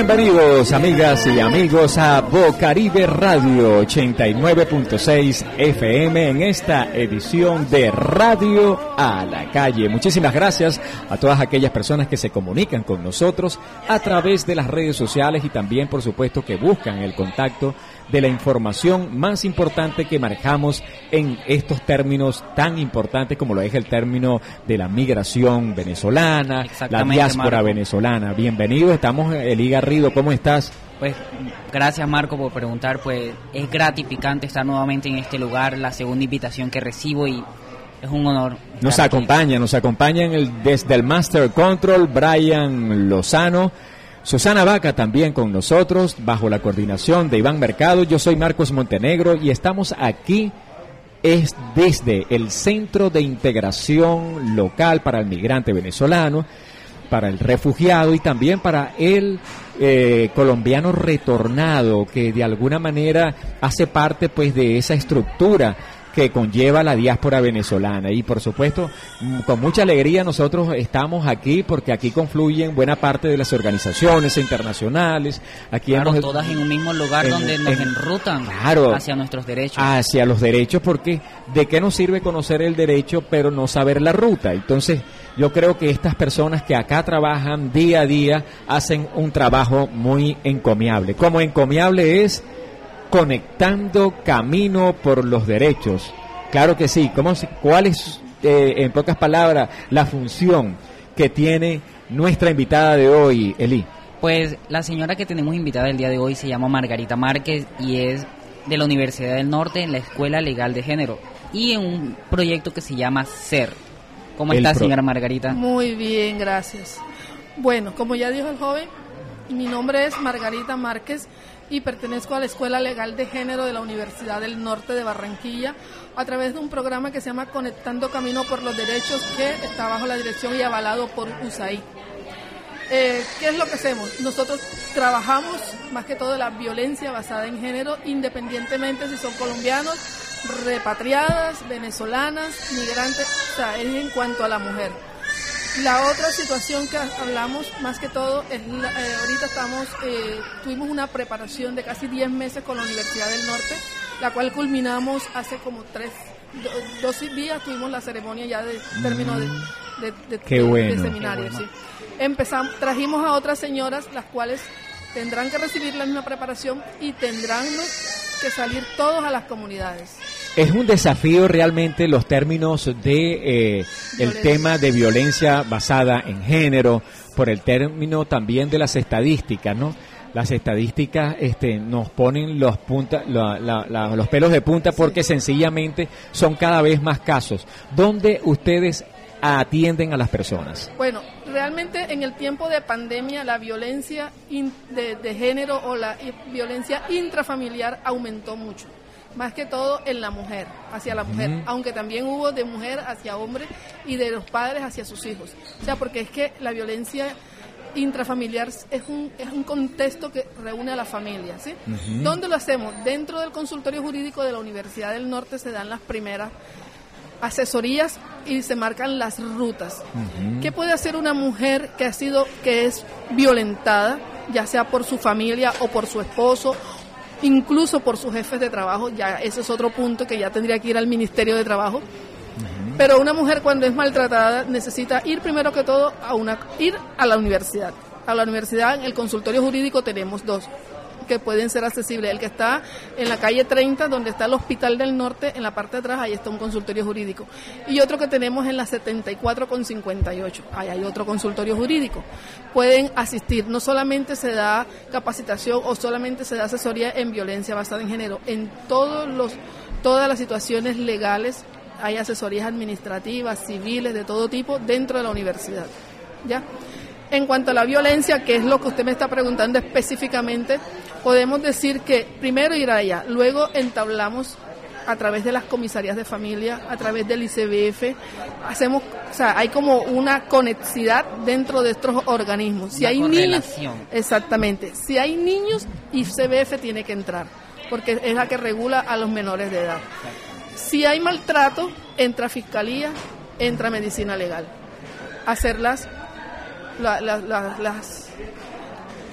Bienvenidos amigas y amigos a Bocaribe Radio 89.6 FM en esta edición de Radio a la calle. Muchísimas gracias a todas aquellas personas que se comunican con nosotros a través de las redes sociales y también por supuesto que buscan el contacto de la información más importante que manejamos en estos términos tan importantes como lo es el término de la migración venezolana, la diáspora venezolana. Bienvenido, estamos Eli Garrido, ¿cómo estás? Pues gracias Marco por preguntar, pues es gratificante estar nuevamente en este lugar, la segunda invitación que recibo y es un honor. Nos acompaña, nos acompaña el, desde el Master Control Brian Lozano Susana Vaca también con nosotros, bajo la coordinación de Iván Mercado. Yo soy Marcos Montenegro y estamos aquí es desde el Centro de Integración Local para el Migrante Venezolano, para el refugiado y también para el eh, colombiano retornado que de alguna manera hace parte pues de esa estructura que conlleva la diáspora venezolana. Y por supuesto, mm, con mucha alegría nosotros estamos aquí porque aquí confluyen buena parte de las organizaciones internacionales. Aquí claro, todas en un mismo lugar donde nos enrutan hacia nuestros derechos. Hacia los derechos, porque ¿de qué nos sirve conocer el derecho pero no saber la ruta? Entonces, yo creo que estas personas que acá trabajan día a día hacen un trabajo muy encomiable. Como encomiable es conectando camino por los derechos. Claro que sí. ¿Cómo, ¿Cuál es, eh, en pocas palabras, la función que tiene nuestra invitada de hoy, Eli? Pues la señora que tenemos invitada el día de hoy se llama Margarita Márquez y es de la Universidad del Norte en la Escuela Legal de Género y en un proyecto que se llama SER. ¿Cómo está, señora Margarita? Muy bien, gracias. Bueno, como ya dijo el joven, mi nombre es Margarita Márquez y pertenezco a la Escuela Legal de Género de la Universidad del Norte de Barranquilla a través de un programa que se llama Conectando Camino por los Derechos que está bajo la dirección y avalado por USAID. Eh, ¿Qué es lo que hacemos? Nosotros trabajamos más que todo la violencia basada en género, independientemente si son colombianos, repatriadas, venezolanas, migrantes, o sea, es en cuanto a la mujer. La otra situación que hablamos más que todo es, eh, ahorita estamos, eh, tuvimos una preparación de casi 10 meses con la Universidad del Norte, la cual culminamos hace como tres, dos días, tuvimos la ceremonia ya de término de, de, seminario. Empezamos, trajimos a otras señoras, las cuales tendrán que recibir la misma preparación y tendrán que salir todos a las comunidades. Es un desafío realmente los términos de eh, el tema de violencia basada en género, por el término también de las estadísticas, ¿no? Las estadísticas este, nos ponen los, punta, los pelos de punta porque sencillamente son cada vez más casos. ¿Dónde ustedes atienden a las personas? Bueno, realmente en el tiempo de pandemia la violencia de, de género o la violencia intrafamiliar aumentó mucho más que todo en la mujer, hacia la mujer, aunque también hubo de mujer hacia hombre y de los padres hacia sus hijos. O sea, porque es que la violencia intrafamiliar es un, es un contexto que reúne a la familia, ¿sí? ¿Dónde lo hacemos? Dentro del consultorio jurídico de la Universidad del Norte se dan las primeras asesorías y se marcan las rutas. ¿Qué puede hacer una mujer que ha sido, que es violentada, ya sea por su familia o por su esposo incluso por sus jefes de trabajo, ya ese es otro punto que ya tendría que ir al Ministerio de Trabajo. Pero una mujer cuando es maltratada necesita ir primero que todo a una ir a la universidad. A la universidad en el consultorio jurídico tenemos dos que pueden ser accesibles. El que está en la calle 30, donde está el Hospital del Norte, en la parte de atrás, ahí está un consultorio jurídico. Y otro que tenemos en la 74 con 58, ahí hay otro consultorio jurídico. Pueden asistir, no solamente se da capacitación o solamente se da asesoría en violencia basada en género, en todos los, todas las situaciones legales hay asesorías administrativas, civiles, de todo tipo dentro de la universidad. ¿Ya? En cuanto a la violencia, que es lo que usted me está preguntando específicamente, podemos decir que primero ir allá, luego entablamos a través de las comisarías de familia, a través del ICBF, hacemos, o sea, hay como una conexidad dentro de estos organismos. Si hay niños, exactamente, si hay niños, ICBF tiene que entrar, porque es la que regula a los menores de edad. Si hay maltrato, entra fiscalía, entra medicina legal. Hacerlas las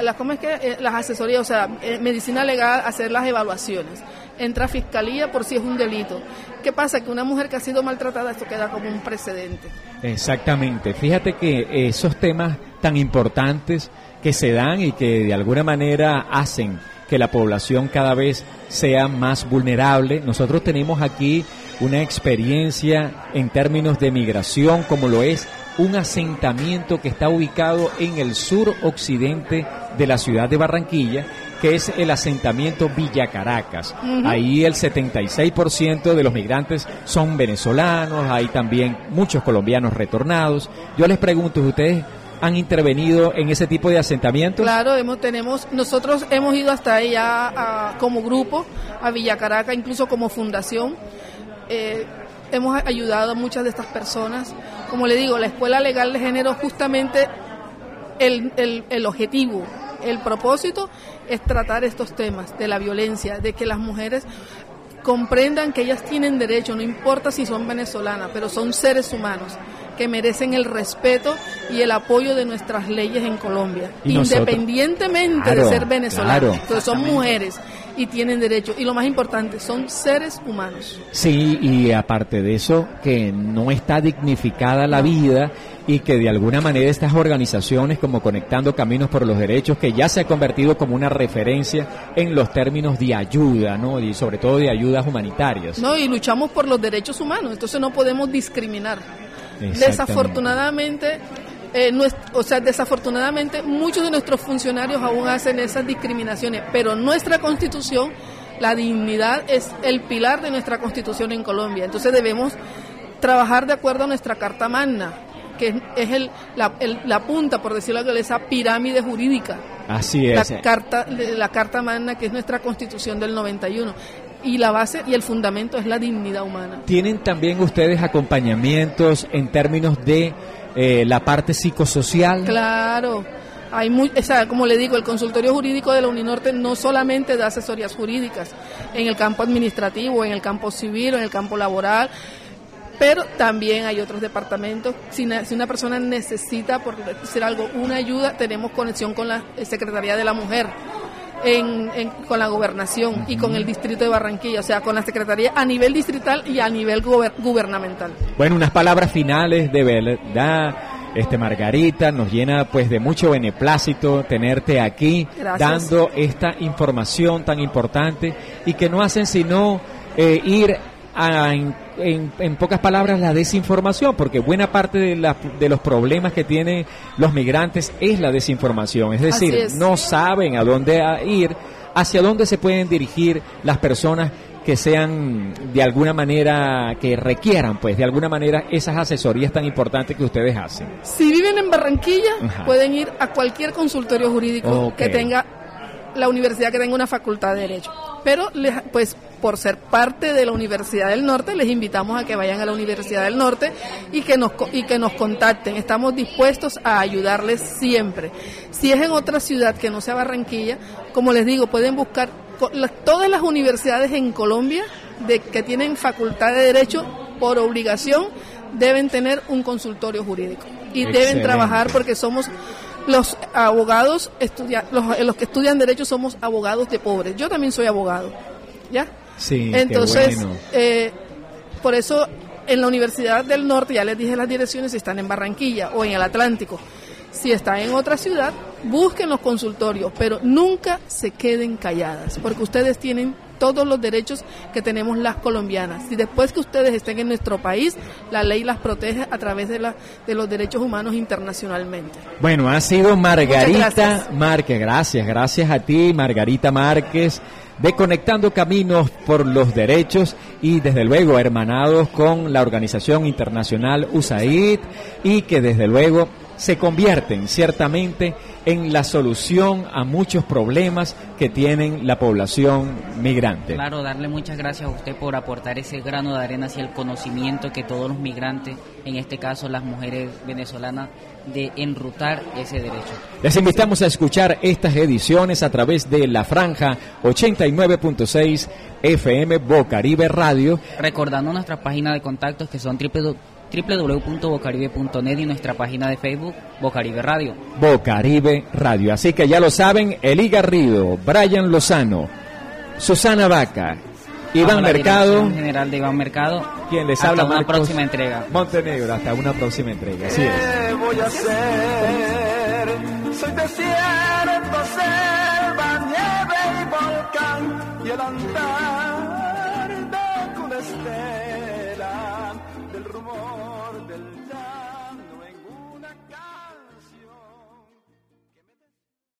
las, ¿cómo es que? Eh, las asesorías, o sea, eh, medicina legal, hacer las evaluaciones. Entra a fiscalía por si es un delito. ¿Qué pasa? Que una mujer que ha sido maltratada, esto queda como un precedente. Exactamente. Fíjate que esos temas tan importantes que se dan y que de alguna manera hacen que la población cada vez sea más vulnerable. Nosotros tenemos aquí una experiencia en términos de migración como lo es un asentamiento que está ubicado en el sur occidente de la ciudad de Barranquilla, que es el asentamiento Villa Caracas. Ahí el 76% de los migrantes son venezolanos, hay también muchos colombianos retornados. Yo les pregunto, ¿ustedes han intervenido en ese tipo de asentamientos? Claro, hemos, tenemos, nosotros hemos ido hasta allá como grupo, a Villa Caracas, incluso como fundación. Eh, hemos ayudado a muchas de estas personas. Como le digo, la Escuela Legal de Género justamente el, el, el objetivo, el propósito es tratar estos temas de la violencia, de que las mujeres comprendan que ellas tienen derecho, no importa si son venezolanas, pero son seres humanos que merecen el respeto y el apoyo de nuestras leyes en Colombia, independientemente de ser venezolanas. Entonces son mujeres y tienen derecho. Y lo más importante, son seres humanos. Sí, y aparte de eso, que no está dignificada la vida y que de alguna manera estas organizaciones como Conectando Caminos por los Derechos, que ya se ha convertido como una referencia en los términos de ayuda, ¿no? Y sobre todo de ayudas humanitarias. No, y luchamos por los derechos humanos, entonces no podemos discriminar. Desafortunadamente, eh, o sea, desafortunadamente muchos de nuestros funcionarios aún hacen esas discriminaciones, pero nuestra constitución, la dignidad es el pilar de nuestra constitución en Colombia. Entonces debemos trabajar de acuerdo a nuestra Carta Magna, que es, el, la, punta, por decirlo de esa pirámide jurídica. Así es. La carta, la carta Magna, que es nuestra constitución del 91 y la base y el fundamento es la dignidad humana. ¿Tienen también ustedes acompañamientos en términos de eh, la parte psicosocial. Claro. Hay muy, o sea, como le digo, el consultorio jurídico de la Uninorte no solamente da asesorías jurídicas en el campo administrativo, en el campo civil, en el campo laboral, pero también hay otros departamentos. Si, si una persona necesita, por decir algo, una ayuda, tenemos conexión con la Secretaría de la Mujer en, con la gobernación y con el distrito de Barranquilla, o sea, con la secretaría a nivel distrital y a nivel gubernamental. Bueno, unas palabras finales de verdad. Este Margarita nos llena pues de mucho beneplácito tenerte aquí dando esta información tan importante y que no hacen sino eh, ir en, pocas palabras, la desinformación, porque buena parte de, de los problemas que tienen los migrantes es la desinformación, es decir, no saben a dónde ir, hacia dónde se pueden dirigir las personas que sean de alguna manera, que requieran pues de alguna manera esas asesorías tan importantes que ustedes hacen. Si viven en Barranquilla, pueden ir a cualquier consultorio jurídico que tenga la universidad que tenga una facultad de derecho. Pero pues por ser parte de la Universidad del Norte, les invitamos a que vayan a la Universidad del Norte y que nos, y que nos contacten. Estamos dispuestos a ayudarles siempre. Si es en otra ciudad que no sea Barranquilla, como les digo, pueden buscar todas las universidades en Colombia de, que tienen facultad de Derecho por obligación deben tener un consultorio jurídico y deben trabajar porque somos los abogados los, los que estudian derecho somos abogados de pobres. Yo también soy abogado. ¿Ya? Sí, Entonces, eh, por eso en la Universidad del Norte, ya les dije las direcciones, si están en Barranquilla o en el Atlántico. Si están en otra ciudad, busquen los consultorios, pero nunca se queden calladas, porque ustedes tienen todos los derechos que tenemos las colombianas. Si después que ustedes estén en nuestro país, la ley las protege a través de, la, de los derechos humanos internacionalmente. Bueno, ha sido Margarita Márquez. Gracias, gracias a ti, Margarita Márquez de Conectando Caminos por los Derechos y desde luego hermanados con la organización internacional USAID y que desde luego se convierten ciertamente en la solución a muchos problemas que tienen la población migrante. Claro, darle muchas gracias a usted por aportar ese grano de arena hacia el conocimiento que todos los migrantes, en este caso las mujeres venezolanas, de enrutar ese derecho. Les invitamos a escuchar estas ediciones a través de la franja 89.6 FM Bocaribe Radio. Recordando nuestras páginas de contactos que son www.bocaribe.net y nuestra página de Facebook Bocaribe Radio. Bocaribe Caribe Radio. Así que ya lo saben, Eli Garrido, Brian Lozano, Susana Vaca, Iván Mercado. General de Iván Mercado. Quien les habla. Hasta una próxima entrega. Montenegro, hasta una próxima entrega. Así es. ¿Qué voy a hacer? Soy desierto, selva, nieve y volcán y el andar